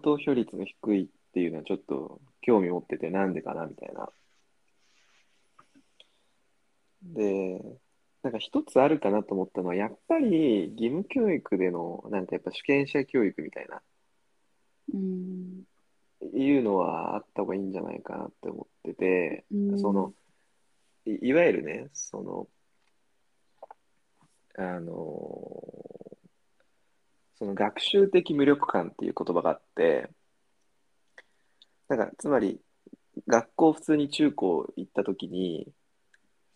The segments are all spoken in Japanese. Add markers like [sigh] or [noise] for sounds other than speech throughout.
投票率が低いっていうのはちょっと興味持ってて、なんでかなみたいな。で、なんか一つあるかなと思ったのは、やっぱり義務教育での、なんかやっぱ主権者教育みたいな、うん。いうのはあった方がいいんじゃないかなって思ってて、うんその、いいわゆるね、その、あのその学習的無力感っていう言葉があって、なんかつまり学校普通に中高行った時に、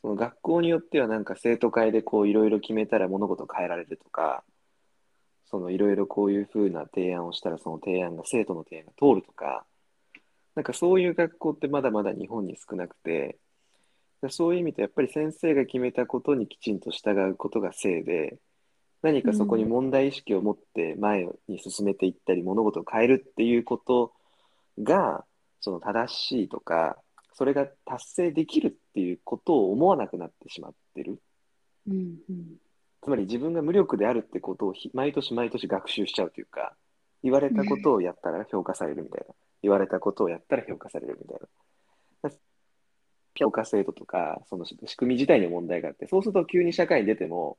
その学校によってはなんか生徒会でこういろいろ決めたら物事変えられるとか、そのいろいろこういうふうな提案をしたらその提案が生徒の提案が通るとか、なんかそういう学校ってまだまだ日本に少なくて、そういう意味でやっぱり先生が決めたことにきちんと従うことが正で、何かそこに問題意識を持って前に進めていったり、物事を変えるっていうことが、その正しいとか、それが達成できるっていうことを思わなくなってしまってる。うん。つまり自分が無力であるってことをひ毎年毎年学習しちゃうというか、言われたことをやったら評価されるみたいな。言われたことをやったら評価されるみたいな。評価制度とか、その仕組み自体に問題があって、そうすると急に社会に出ても、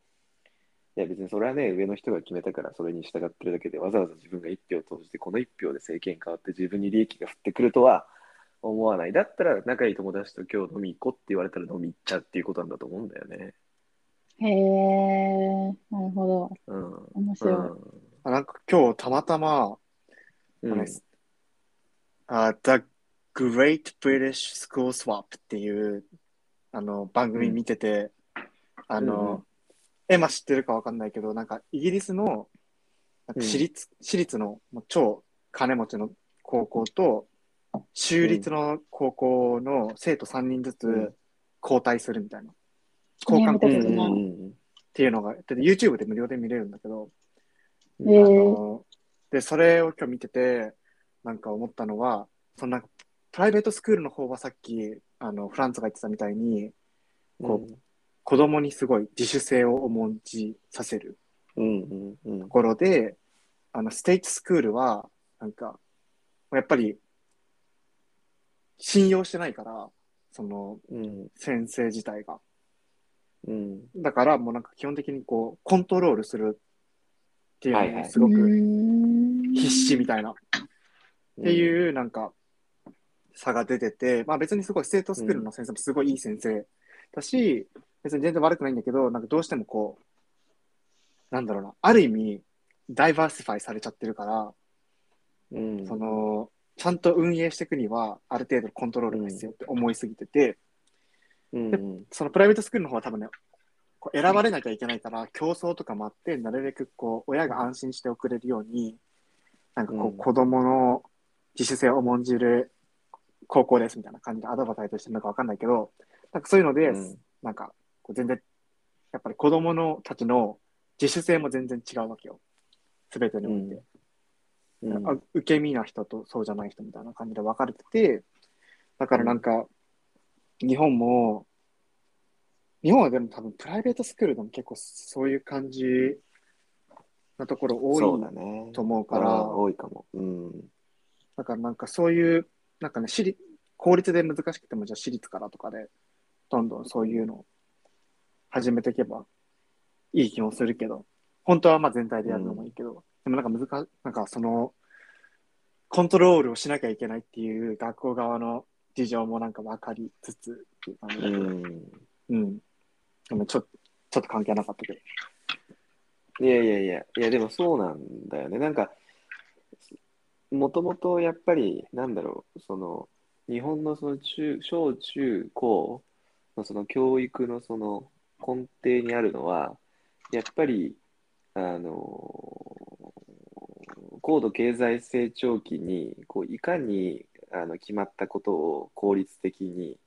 いや別にそれはね、上の人が決めたからそれに従ってるだけで、わざわざ自分が一票投じて、この一票で政権変わって自分に利益が降ってくるとは思わない。だったら仲いい友達と今日飲み行こうって言われたら飲み行っちゃうっていうことなんだと思うんだよね。へえ、なるほど。うん。面白い。あなんか今日たまたま、うん。あ The Great British School Swap っていうあの番組見てて、あうんうんの、エマ知ってるかわかんないけど、なんかイギリスのなんか私立、私立のもう超金持ちの高校と、州立の高校の生徒3人ずうん。つ交代するみたいな。交換うん校するっうん。うん。ていうのが、で YouTube で無料で見れるんだけど、へえあので、それを今日見てて、なんか思ったのは、そんか、プライベートスクールの方はさっき、あの、フランツが言ってたみたいに、こう子供にすごい自主性を重んじさせるうんうんうんところで、あの、ステイツスクールは、なんか、やっぱり、信用してないから、その、うん先生自体が。うんだから、もうなんか基本的にこう、コントロールするっていうのはいはいにすごくく必死みたいな。ってういうなんか差が出てて、まあ別にすごいステートスクールの先生もすごいいい先生だし、別に全然悪くないんだけど、なんかどうしてもこう、なんだろうな、ある意味、ダイバーシファイされちゃってるから、んうん。その、ちゃんと運営していくには、ある程度コントロールが必要って思いすぎてて、うん。うんそのプライベートスクールの方は多分ね、こう選ばれなきゃいけないから、競争とかもあって、なるべくこう、親が安心して送れるように、なんかこう、うん。子供の自主性を重んじる高校ですみたいな感じでアドバタイトしてるのかわかんないけど、なんかそういうので、うん。なんか、全然、やっぱり子供のたちの自主性も全然違うわけよ。すべてにおいて。うん。あ受け身な人とそうじゃない人みたいな感じで分かれてて、だからなんか、日本も、日本はでも多分プライベートスクールでも結構そういう感じなところ多いね。と思うから、多いかも。うん。だからなんかそういう、なんかね、私立公立で難しくてもじゃあ私立からとかで、どんどんそういうのを始めていけばいい気もするけど、本当はまあ全体でやるのもいいけど、でもなんか難し、なんかその、コントロールをしなきゃいけないっていう学校側の事情もなんか分かりつつっていう感じうだけど、んうん。でもちょちょっと関係なかったけど。いやいやいや、いやでもそうなんだよね。なんか、もともとやっぱり、なんだろう、その、日本のその中、小中高のその教育のその根底にあるのは、やっぱり、あの、高度経済成長期に、こう、いかに、あの、決まったことを効率的に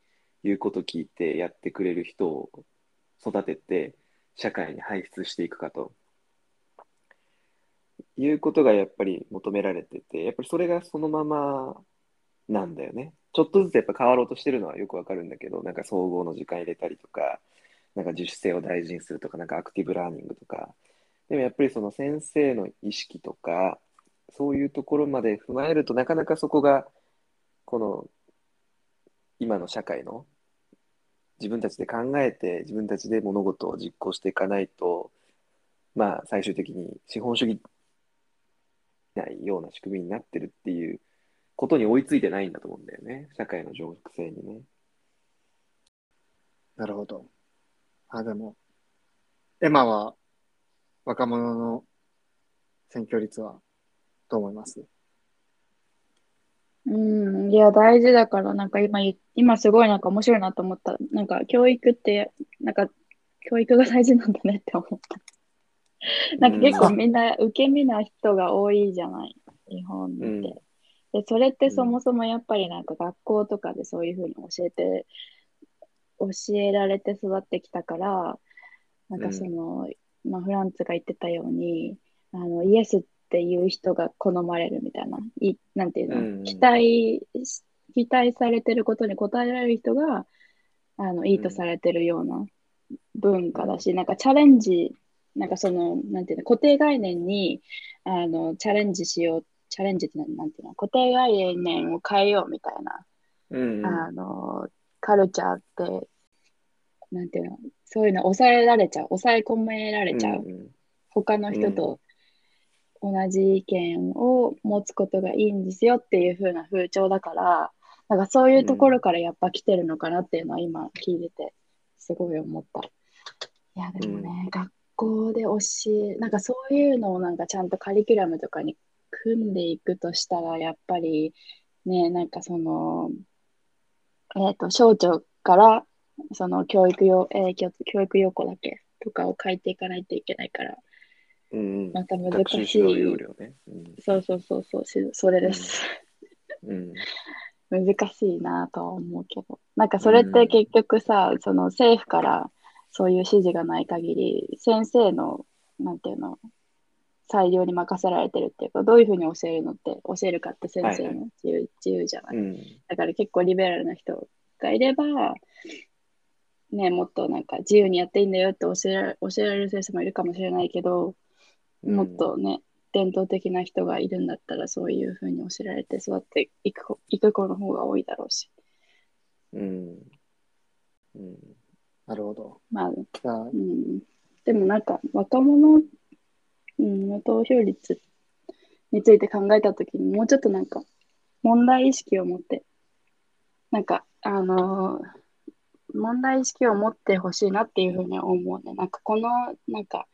言うこと聞いてやってくれる人を育てて、社会に輩出していくかと。いうことがやっぱり求められてて、やっぱりそれがそのままなんだよね。ちょっとずつやっぱ変わろうとしてるのはよくわかるんだけど、なんか総合の時間入れたりとか、なんか自主性を大事にするとか、なんかアクティブラーニングとか、でもやっぱりその先生の意識とか、そういうところまで踏まえるとなかなかそこが、この今の社会の自分たちで考えて自分たちで物事を実行していかないと、まあ最終的に資本主義ないような仕組みになってるっていうことに追いついてないんだと思うんだよね。社会の情弱性にね。なるほど。あ、でも、エマは若者の選挙率はどう思います？うん、いや、大事だから、なんか今言、今すごいなんか面白いなと思った。なんか教育って、なんか教育が大事なんだねって思った。なんか結構みんな受け身な人が多いじゃない、日本って。うんで、それってそもそもやっぱりなんか学校とかでそういうふうに教えて、教えられて育ってきたから、なんかその、まあフランツが言ってたように、あの、イエスっていう人が好まれるみたいな、い、なんていうの、うん期待し、期待されてることに応えられる人が、あの、いいとされてるような文化だし、なんかチャレンジ、なんかその、なんていうの、固定概念に、あの、チャレンジしよう、チャレンジってなんなんていうの、固定概念を変えようみたいな、うん。あの、カルチャーって、なんていうの、そういうの抑えられちゃう、抑え込められちゃう。うん他の人と同じ意見を持つことがいいんですよっていう風な風潮だから、なんかそういうところからやっぱ来てるのかなっていうのは今聞いててすごい思った。いやでもね、学校で教え、なんかそういうのをなんかちゃんとカリキュラムとかに組んでいくとしたらやっぱりね、なんかその、えっと、省庁からその教育用、えー教教育要項だっけとかを書いていかないといけないから、うんうん。また難しい。領ね。うんそうそうそうそう、しそれです。うん。難しいなとは思うけど。なんかそれって結局さ、その政府からそういう指示がない限り、先生の、なんていうの、裁量に任せられてるっていうか、どういうふうに教えるのって、教えるかって先生の自由,、自由じゃない。うん。だから結構リベラルな人がいれば、ね、もっとなんか自由にやっていいんだよって教えられ教えられる先生もいるかもしれないけど、もっとね、伝統的な人がいるんだったら、そういうふうに教えられて育っていく子いく子の方が多いだろうし。うん。うん。なるほど。まあ、あう、ん、でもなんか若者、うん、の投票率について考えたときにもうちょっとなんか問題意識を持って、なんかあのー問題意識を持ってほしいなっていうふうに思うね。なんかこの、なんか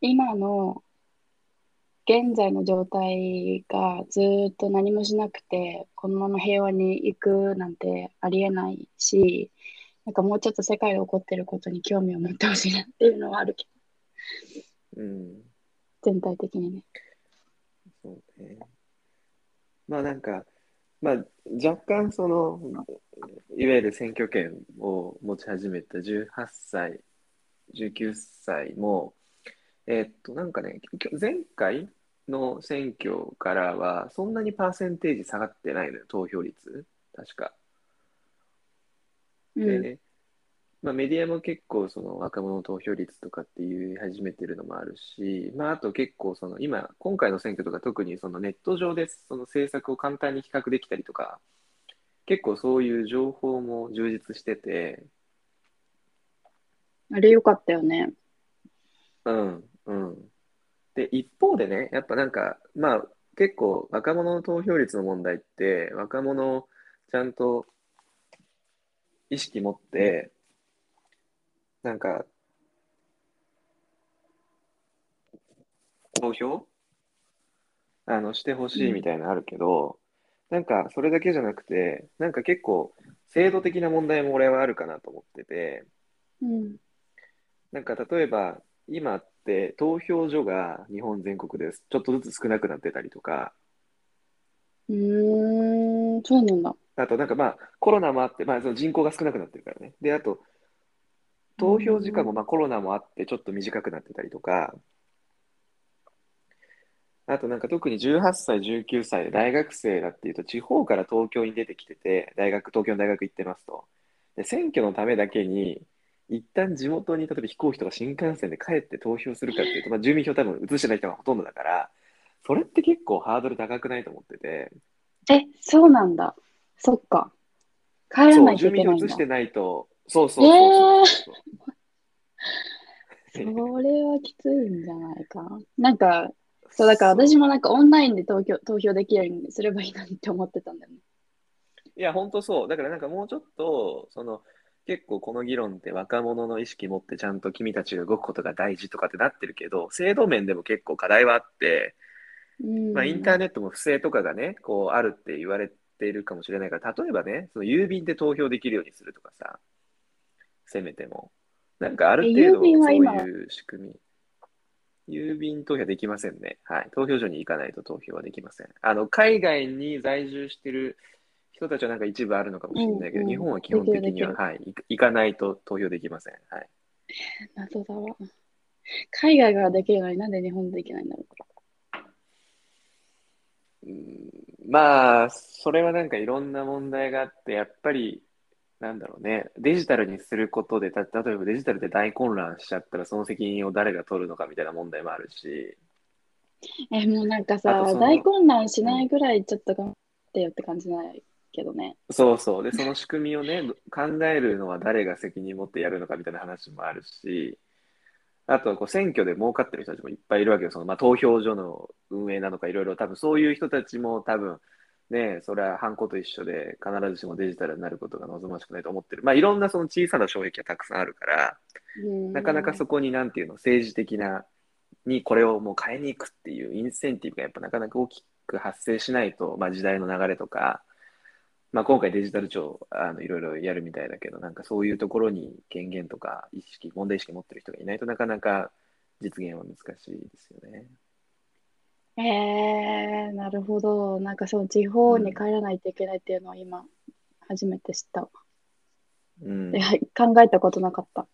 今の現在の状態がずっと何もしなくて、このまま平和に行くなんてありえないし、なんかもうちょっと世界で起こってることに興味を持ってほしいなっていうのはあるけど、うん。全体的にね。そうね。まあなんか、まあ若干その、いわゆる選挙権を持ち始めた18歳、19歳も、えーっと、なんかね、前回の選挙からは、そんなにパーセンテージ下がってないのよ、投票率。確か。うん。で、まあ、メディアも結構その若者投票率とかって言い始めてるのもあるし、まあ、あと結構その今、今回の選挙とか特にそのネット上でその政策を簡単に比較できたりとか、結構そういう情報も充実してて、あれ良かったよね。うん、うん。で、一方でね、やっぱなんか、まあ結構若者の投票率の問題って、若者をちゃんと意識持って、なんか、投票？あの、してほしいみたいなのあるけど、なんかそれだけじゃなくて、なんか結構制度的な問題も俺はあるかなと思ってて、うん。なんか例えば今って投票所が日本全国でちょっとずつ少なくなってたりとか、うーん、そうなんだ。あとなんかまあコロナもあって、まあその人口が少なくなってるからね。で、あと投票時間もまあコロナもあってちょっと短くなってたりとか、あとなんか特に18歳、19歳で大学生だっていうと地方から東京に出てきてて、大学、東京の大学行ってますと。で、選挙のためだけに一旦地元に例えば飛行機とか新幹線で帰って投票するかっていうと、まあ、住民票多分移してない人がほとんどだから、それって結構ハードル高くないと思ってて、え、そうなんだ。そっか。帰らそう、ないと住いけないんだ。民票移してないと、そうそうそうそうそそう。れはきついんじゃないか。なんか、そう、だから私もなんかオンラインで投票投票できるようにすればいいのにって思ってたんだよね。いや、本当そう。だからなんかもうちょっと、その、結構この議論って若者の意識持ってちゃんと君たちが動くことが大事とかってなってるけど、制度面でも結構課題はあって、うん。まあインターネットも不正とかがね、こうあるって言われているかもしれないから、例えばね、その郵便で投票できるようにするとかさ、せめても。なんかある程度そういう仕組み。郵便投票できませんね。はい。投票所に行かないと投票はできません。あの、海外に在住してる人たちはなんか一部あるのかもしれないけど、うんうん日本は基本的には、はい、行行かないと投票できません。はい。謎だわ。海外ができるのになんで日本でできないんだろうんまあ、それはなんかいろんな問題があって、やっぱり、なんだろうね、デジタルにすることで、た例えばデジタルで大混乱しちゃったら、その責任を誰が取るのかみたいな問題もあるし、う。え、もうなんかあとさ、その大混乱しないぐらいちょっと頑張ってよって感じないけどね。そうそう、で、その仕組みをね、考えるのは誰が責任持ってやるのかみたいな話もあるし、あとはこう選挙で儲かってる人たちもいっぱいいるわけよ。そのまあ投票所の運営なのかいろいろ多分そういう人たちも多分ね、それはハンコと一緒で必ずしもデジタルになることが望ましくないと思ってる。まあいろんなその小さな障壁がたくさんあるから、うんなかなかそこになんていうの、政治的な、にこれをもう変えに行くっていうインセンティブがやっぱなかなか大きく発生しないと、まあ時代の流れとか、まあ今回デジタル庁、あの、いろいろやるみたいだけど、なんかそういうところに権限とか意識、問題意識持ってる人がいないとなかなか実現は難しいですよね。えー、なるほど。なんかそう、地方に帰らないといけないっていうのを今、初めて知ったわ。うんい。や、考えたことなかった。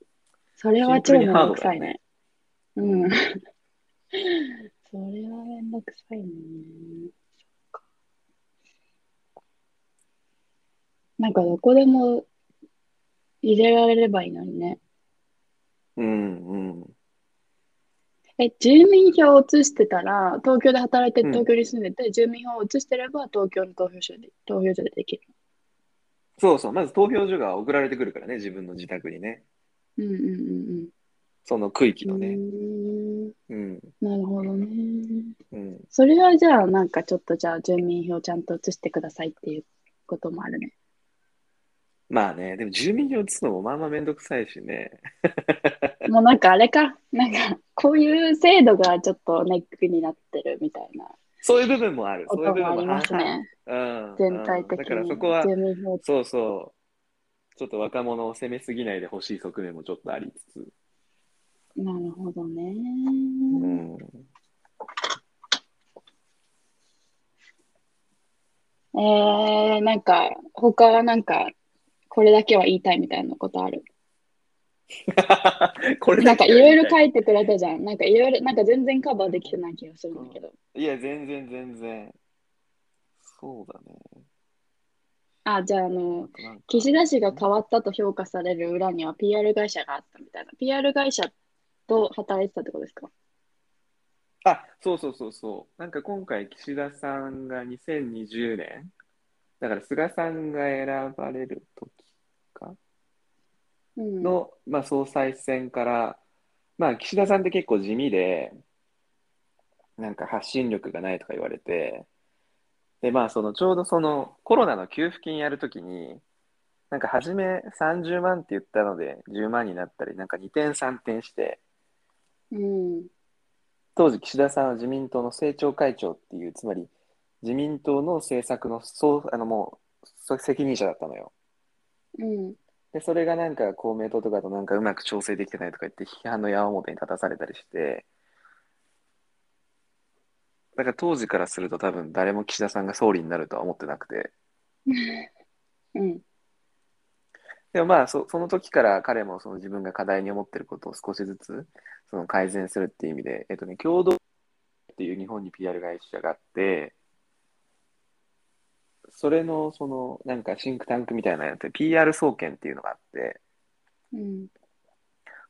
それは超めんどくさいね。うん。それはめんどくさいね。そっか。なんかどこでも入れられればいいのにね。うん、うん。え、住民票を移してたら、東京で働いてうん東京に住んでて、住民票を移してれば東京の投票所で、投票所でできる。そうそう。まず投票所が送られてくるからね、自分の自宅にね。うんうんうんその区域うん。うのね。ーん、うん。なるほどね。うん。それはじゃあ、なんかちょっとじゃあ、住民票ちゃんと移してくださいっていうこともあるね。まあね、でも住民票移すのもまあまあめんどくさいしね。[laughs] もうなんかあれか、なんかこういう制度がちょっとネックになってるみたいなそういう部分もある。こそういう部分もありますね。うん。全体的うんだからにそこは、住民票。そうそう。ちょっと若者を責めすぎないでほしい側面もちょっとありつつ。なるほどね。うん。えー、なんか、他はなんか、これだけは言いたいみたいなことある。[laughs] これなんかいろいろ書いいてくれたじゃん。なんかいろいろ、なんか全然カバーできてない気がするんだけど。いや、全然全然。そうだね。あ、じゃああの、岸田氏が変わったと評価される裏には PR 会社があったみたいな。PR 会社と働いてたってことですか？あ、そうそうそうそう。なんか今回、岸田さんが2020年、だから菅さんが選ばれる時かうん。の、まあ、総裁選から、まあ、岸田さんって結構地味で、なんか発信力がないとか言われて、で、まあ、そのちょうどそのコロナの給付金やるときに、なんか初め30万って言ったので10万になったり、なんか2点3点して、うん。当時岸田さんは自民党の政調会長っていう、つまり自民党の政策の総、あのもう、そ責任者だったのよ。うん。で、それがなんか公明党とかとなんかうまく調整できてないとか言って批判の矢面に立たされたりして、だから当時からすると多分誰も岸田さんが総理になるとは思ってなくて、うん。でもまあそその時から彼もその自分が課題に思ってることを少しずつその改善するっていう意味で、えっとね、共同っていう日本に PR 会社があって、それのそのなんかシンクタンクみたいなやつで PR 総研っていうのがあって、うん。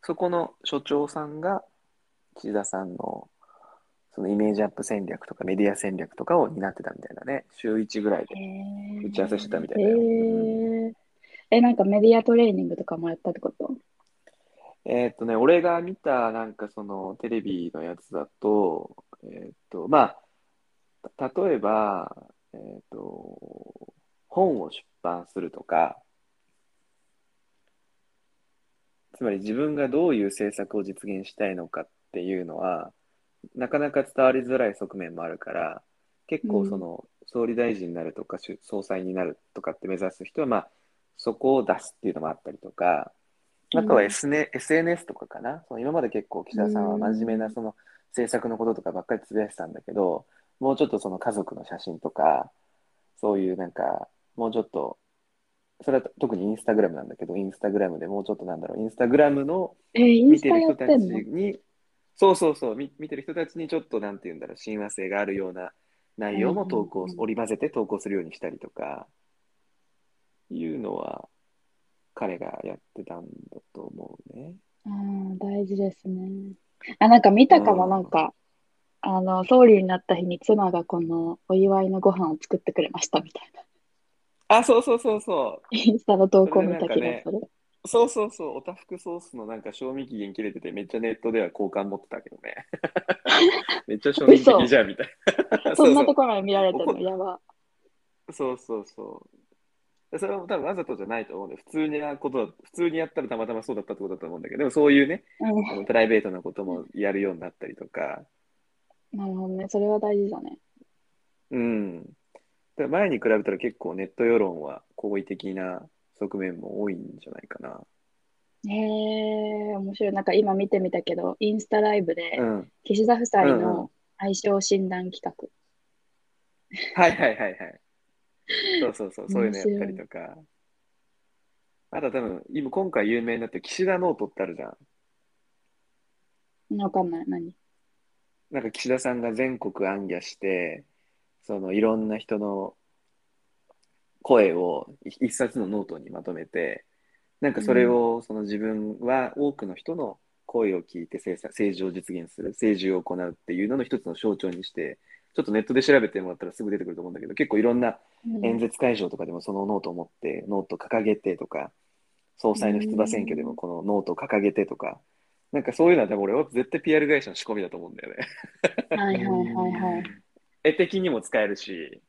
そこの所長さんが岸田さんのそのイメージアップ戦略とかメディア戦略とかを担ってたみたいなね、週1ぐらいで。へ打ち合わせしてたみたいへだよーえ、なんかメディアトレーニングとかもやったってこと？えーっとね、俺が見たなんかそのテレビのやつだと、えーっと、まあ、た例えば、えーっと、本を出版するとか、つまり自分がどういう政策を実現したいのかっていうのは、なかなか伝わりづらい側面もあるから、結構その、総理大臣になるとか、し総裁になるとかって目指す人は、まあ、そこを出すっていうのもあったりとか、あとは SN SNS とかかな。その今まで結構岸田さんは真面目なその政策のこととかばっかりつぶやいてたんだけど、もうちょっとその家族の写真とか、そういうなんか、もうちょっと、それは特にインスタグラムなんだけど、インスタグラムでもうちょっとなんだろう、インスタグラムの見てる人たちに、そうそうそう、見見てる人たちにちょっとなんて言うんだろう、親和性があるような内容も投稿、織り交ぜて投稿するようにしたりとか、いうのは彼がやってたんだと思うね。あー大事ですね。あ、なんか見たかも、うんなんか、あの、総理になった日に妻がこのお祝いのご飯を作ってくれましたみたいな。あ、そうそうそうそう。インスタの投稿見た気がする。そうそうそう、おたふくソースのなんか賞味期限切れてて、めっちゃネットでは好感持ってたけどね。[laughs] めっちゃ賞味的じゃんみたいな。そんなうところまで見られてるの、怒やば。そうそうそう。それは多分わざとじゃないと思うんで、普通にやことだ、普通にやったらたまたまそうだったってことだと思うんだけど、でもそういうね、うんプライベートなこともやるようになったりとか、なるほどね。それは大事だね。うん。だから前に比べたら結構ネット世論は好意的な側面も多いんじゃないかな。へえ、面白い。なんか今見てみたけど、インスタライブでうん。岸田夫妻うんうんの相性診断企画。はいはいはいはい。そうそうそう、そういうのやったりとか。あとは多分、今今回有名になってる岸田ノートってあるじゃん。わかんない。何？なんか岸田さんが全国行脚して、そのいろんな人の声を一一冊のノートにまとめて、なんかそれをその自分は多くの人の声を聞いて政策政治を実現する、政治を行うっていうのの一つの象徴にして、ちょっとネットで調べてもらったらすぐ出てくると思うんだけど、結構いろんな演説会場とかでもそのノートを持って、ノート掲げてとか、総裁の出馬選挙でもこのノートを掲げてとか、なんかそういうのは多分俺は絶対 PR 会社の仕込みだと思うんだよね。はいはいはいはい。絵的にも使えるし、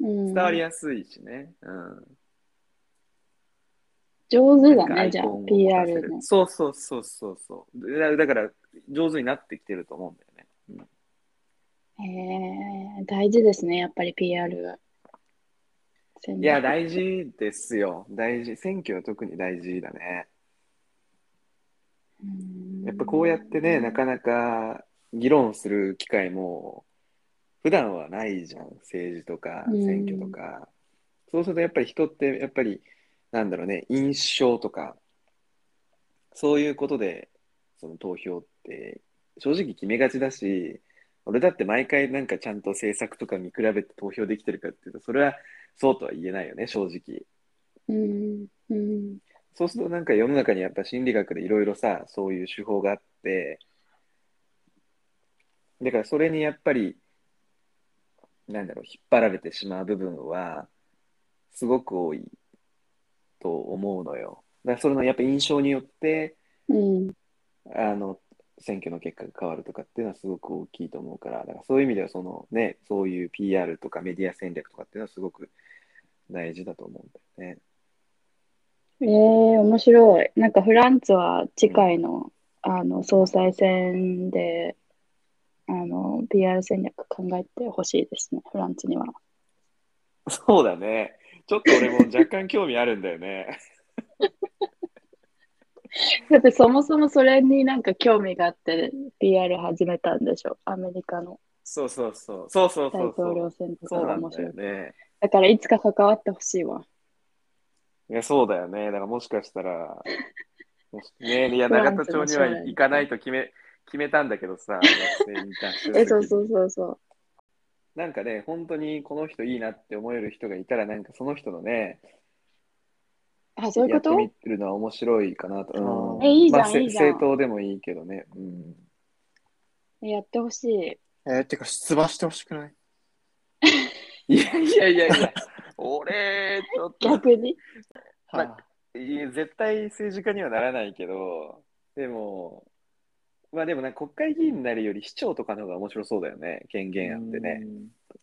うん、伝わりやすいしね。うん。上手だね、じゃあ PR るの。そうそうそうそうそう。だだから、上手になってきてると思うんだよね。うんへえ、大事ですね、やっぱり PR が。いや、大事ですよ。大事。選挙は特に大事だね。うんやっぱこうやってね、なかなか議論する機会も、普段はないじゃん。政治とかうん選挙とか。そうするとやっぱり人って、やっぱり、なんだろうね、印象とか、そういうことで、その投票って、正直決めがちだし、俺だって毎回なんかちゃんと政策とか見比べて投票できてるかっていうと、それはそうとは言えないよね、正直。うん、うん、そうするとなんか世の中にやっぱ心理学でいろいろさ、そういう手法があって、だからそれにやっぱり、なんだろう、引っ張られてしまう部分は、すごく多いと思うのよ。だからそれのやっぱ印象によって、うん。あの、選挙の結果が変わるとかっていうのはすごく大きいと思うから、だからそういう意味ではそのね、そういう PR とかメディア戦略とかっていうのはすごく大事だと思うんだよね。ええ面白い。なんかフランツは次回の、あの総裁選であの PR 戦略考えてほしいですね、フランツには。そうだね。ちょっと俺も若干興味あるんだよね。[laughs] だってそもそもそれになんか興味があって PR 始めたんでしょ、アメリカのそうそうそう。そうそうそ大うそう。統領選とかそうなんだが面白い。よね。だからいつか関わってほしいわ。いや、そうだよね。だからもしかしたら、[laughs] もしね、いや、永田町には行かないと決め、決めたんだけどさ、学生に対してえ、そうそうそうそう。なんかね、本当にこの人いいなって思える人がいたら、なんかその人のね、あ、そういうこと？やってみるのは面白いかなと。うんえいいじゃんまあせいいじゃん政党でもいいけどね。うん。やってほしい。えー、てか出馬してほしくない？[laughs] いやいやいやいや、俺、ちょっと、逆に？まあいや絶対政治家にはならないけど、でも、まあでもな国会議員になるより市長とかの方が面白そうだよね。権限あってね。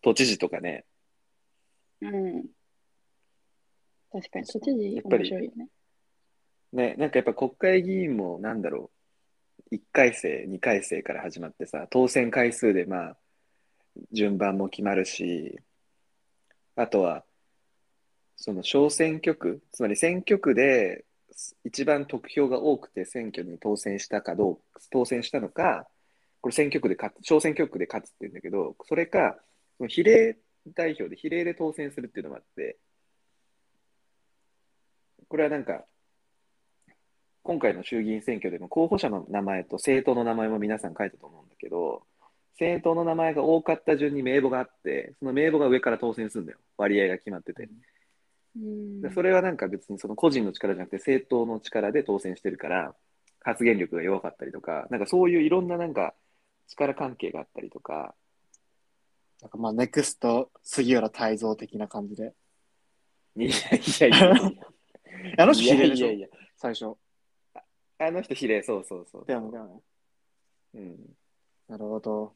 都知事とかね。うん。確かに、都知事やっぱり面白いよね。ね、なんかやっぱ国会議員もなんだろう、1回生、2回生から始まってさ、当選回数でまあ、順番も決まるし、あとは、その小選挙区、つまり選挙区で一番得票が多くて選挙に当選したかどう当選したのか、これ選挙区で勝つ、小選挙区で勝つって言うんだけど、それか、その比例代表で比例で当選するっていうのもあって、これはなんか、今回の衆議院選挙でも候補者の名前と政党の名前も皆さん書いたと思うんだけど、政党の名前が多かった順に名簿があって、その名簿が上から当選するんだよ。割合が決まってて。うんでそれはなんか別にその個人の力じゃなくて政党の力で当選してるから、発言力が弱かったりとか、なんかそういういろんななんか力関係があったりとか、なんかまあ、ネクスト杉浦太蔵的な感じで。いやいやいやいや、[laughs] あの人比例でしょいやいやい最初。や、あの人比例、そうそうそう。だよね、だよね。うん、なるほど。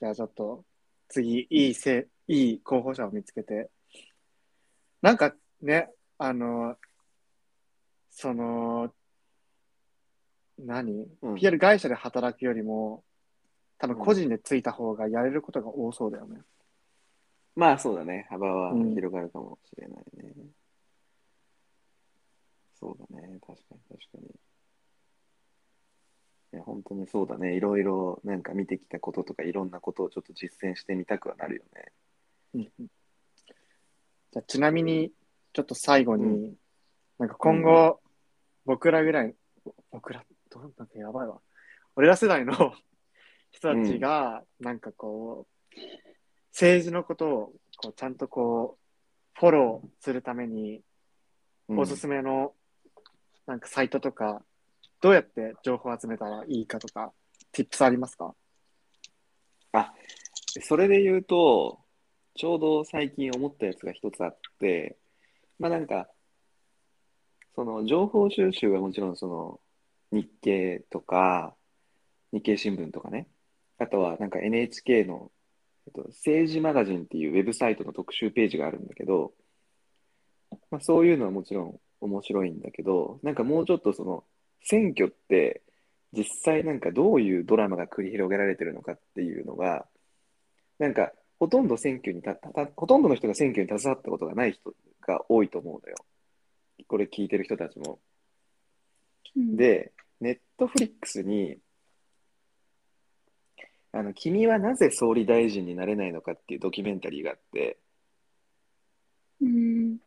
じゃあちょっと、次、いいせ、いい候補者を見つけて。なんかね、あの、その、何、うん ?PR 会社で働くよりも、多分個人でついた方がやれることが多そうだよね。まあそうだね、幅はうん広がるかもしれないね。そうだね、確かに確かに。いや、本当にそうだね。いろいろなんか見てきたこととかいろんなことをちょっと実践してみたくはなるよね。うんじゃあちなみに、ちょっと最後に、うなんか今後、僕らぐらい、僕ら、どうなんかやばいわ。俺ら世代の [laughs] 人たちが、なんかこう、政治のことをこうちゃんとこう、フォローするために、うん。おすすめの、なんかサイトとか、どうやって情報を集めたらいいかとか、tips ありますか？それで言うと、ちょうど最近思ったやつが一つあって、まあなんか、その情報収集はもちろんその日経とか、日経新聞とかね、あとはなんか NHK の、えっと、政治マガジンっていうウェブサイトの特集ページがあるんだけど、まあそういうのはもちろん面白いんだけど、なんかもうちょっとその選挙って実際なんかどういうドラマが繰り広げられてるのかっていうのが、なんか、ほとんど選挙にたたほとんどの人が選挙に携わったことがない人が多いと思うのよ。これ聞いてる人たちも。うん、で、ネットフリックスに、あの、君はなぜ総理大臣になれないのかっていうドキュメンタリーがあって、うん、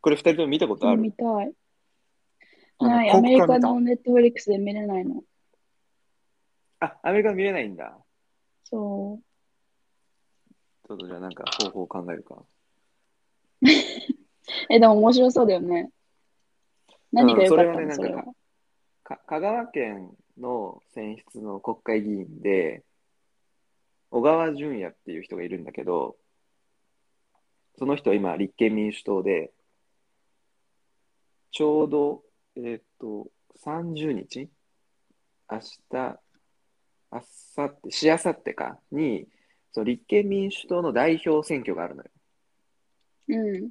これ二人とも見たことある？見たい。ない、ア広メリカのネットフリックスで見れないの。あ、アメリカ見れないんだ。そちょっとじゃあなんか方法を考えるか。う。[laughs] え、でも面白そうだよね。何が良かったの、うんそれはねそれは。か香川県の選出の国会議員で、小川淳也っていう人がいるんだけど、その人は今、立憲民主党で、ちょうど、えっ、と、30日？明日、あさって、しあさってか、に、その立憲民主党の代表選挙があるのよ。うん。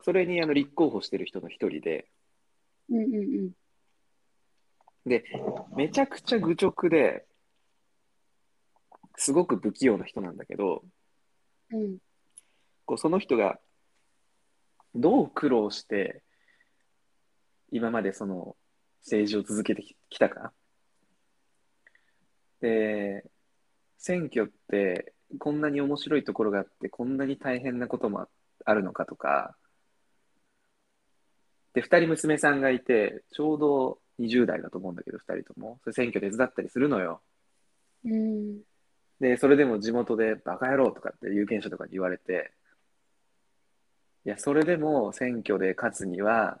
それにあの立候補してる人の一人で、うんうんうん。で、めちゃくちゃ愚直で、すごく不器用な人なんだけど、うん。こうその人がどう苦労して、今までその政治を続けてきたか。で、選挙ってこんなに面白いところがあって、こんなに大変なこともああるのかとか、で、二人娘さんがいて、ちょうど20代だと思うんだけど、二人とも。それ選挙手伝ったりするのよ。うん。で、それでも地元でバカ野郎とかって有権者とかに言われて、いや、それでも選挙で勝つには、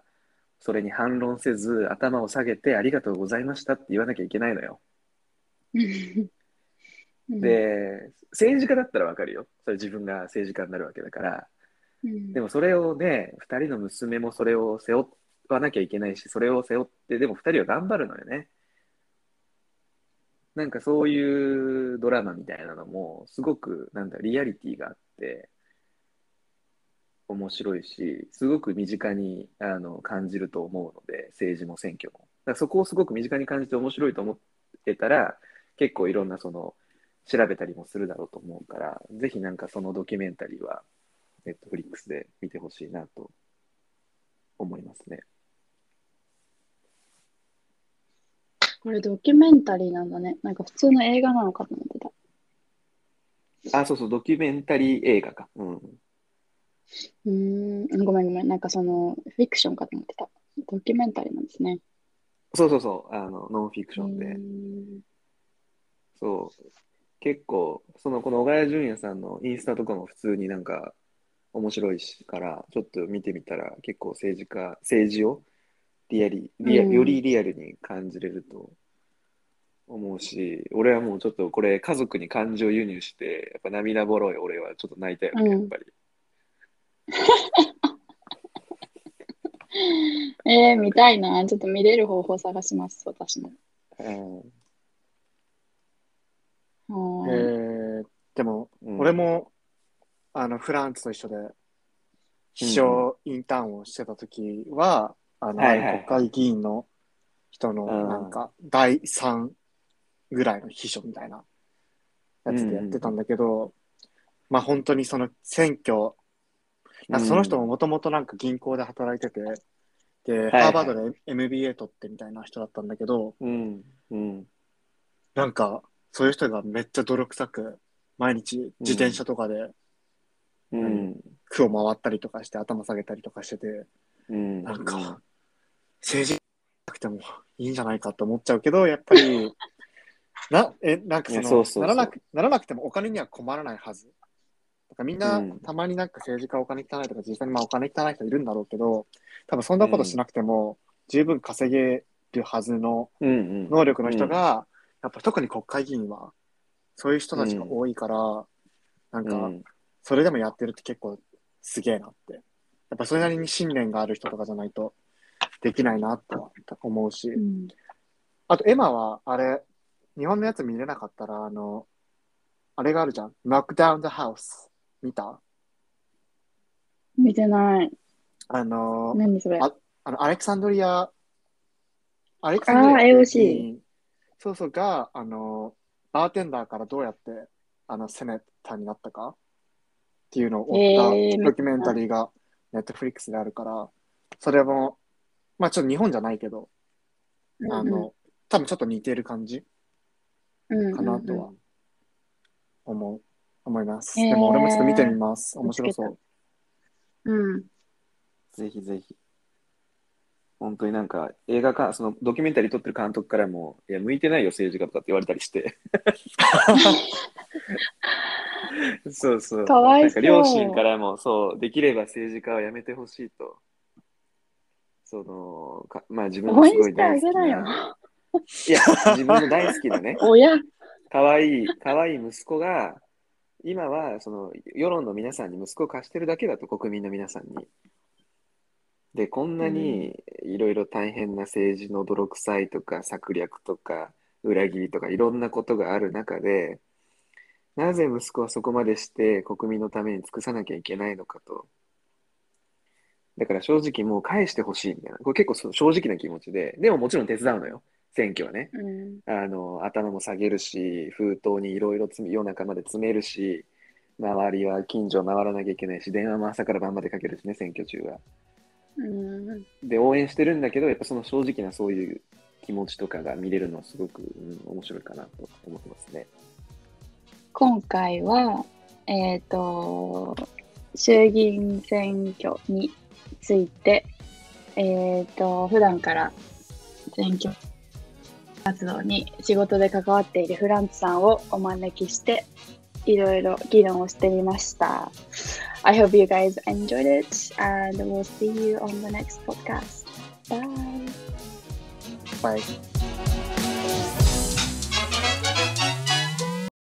それに反論せず、頭を下げてありがとうございましたって言わなきゃいけないのよ。[laughs] うん、で、政治家だったらわかるよ。それ自分が政治家になるわけだから。うん、でもそれをね、二人の娘もそれを背負わなきゃいけないし、それを背負って、でも二人は頑張るのよね。なんかそういうドラマみたいなのも、すごく、なんだ、リアリティがあって、面白いし、すごく身近にあの感じると思うので、政治も選挙も。だからそこをすごく身近に感じて面白いと思ってたら、結構いろんなその、調べたりもするだろうと思うから、ぜひなんかそのドキュメンタリーは、ネットフリックスで見てほしいなと思いますね。これドキュメンタリーなんだね。なんか普通の映画なのかと思ってた。あ、そうそう、ドキュメンタリー映画か。うん。うーん、ごめんごめん。なんかその、フィクションかと思ってた。ドキュメンタリーなんですね。そうそうそう、あの、ノンフィクションで。そう。結構、その、この小川淳也さんのインスタとかも普通になんか面白いしから、ちょっと見てみたら結構政治家、政治をリアリ、リア、うんよりリアルに感じれると思うし、俺はもうちょっとこれ家族に感情輸入して、やっぱ涙ぼろい俺はちょっと泣いたよね、うんやっぱり。[laughs] えー、見たいな。ちょっと見れる方法探します、私も。うんえはーでも、うん。俺も、あの、フランスと一緒で、秘書インターンをしてた時は、あの、はいはい。はい国会議員の人の、うん。なんか、第3ぐらいの秘書みたいなやつでやってたんだけど、まあ本当にその選挙、なんかその人ももともとなんか銀行で働いてて、で、はいハーバードで MBA 取ってみたいな人だったんだけど、うん。うん。なんか、そういう人がめっちゃ泥臭く、毎日自転車とかでうん。区を回ったりとかして頭下げたりとかしてて、うん。なんか、政治なくてもいいんじゃないかと思っちゃうけど、やっぱり、[laughs] な、え、なんかその、そうそうそうならなく、ならなくてもお金には困らないはず。だからみんな、うんたまになんか政治家お金汚いとか、実際にまあお金汚い人いるんだろうけど、多分そんなことしなくても、十分稼げるはずの。能力の人が、やっぱ特に国会議員は、そういう人たちが多いから、なんか、うんそれでもやってるって結構すげえなって。やっぱそれなりに信念がある人とかじゃないとできないなとは思うし。うんあと、エマは、あれ、日本のやつ見れなかったら、あの、あれがあるじゃん。Knock Down the House。見た？見てない。あの、何それ？ああの、アレクサンドリア、アレクサンドリアあー AOC そうそうが、あの、バーテンダーからどうやって、あの、セネターになったかっていうのを追ったえードキュメンタリーが、ネットフリックスであるから、それも、まあちょっと日本じゃないけど、あの、多分ちょっと似てる感じうん、かなとは思う、思います。でも俺もちょっと見てみます。面白そう。うん。うん。ぜひぜひ。本当になんか映画か、そのドキュメンタリー撮ってる監督からも、いや、向いてないよ、政治家とかって言われたりして。[laughs] そうそう。かわいそうなんか両親からも、そう、できれば政治家はやめてほしいと。その、かまあ自分応のすごい大好きげな。いや、自分の大好きなね、[laughs] 親。可愛い可愛い息子が、今はその世論の皆さんに息子を貸してるだけだと、国民の皆さんに。で、こんなにいろいろ大変な政治の泥臭いとか策略とか裏切りとかいろんなことがある中で、なぜ息子はそこまでして国民のために尽くさなきゃいけないのかと。だから正直もう返してほしいみたいな。これ結構正直な気持ちで、でももちろん手伝うのよ。選挙はね。うん。あの頭も下げるし、封筒にいろいろ夜中まで詰めるし、周りは近所を回らなきゃいけないし、電話も朝から晩までかけるしね、選挙中は。で、応援してるんだけど、やっぱその正直なそういう気持ちとかが見れるのはすごく、うん、面白いかなと思ってますね。今回は、えっ、と、衆議院選挙について、えっ、と、普段から選挙活動に仕事で関わっているフランツさんをお招きして、いろいろ議論をしてみました。I hope you guys enjoyed it and we'll see you on the next podcast. Bye. Bye.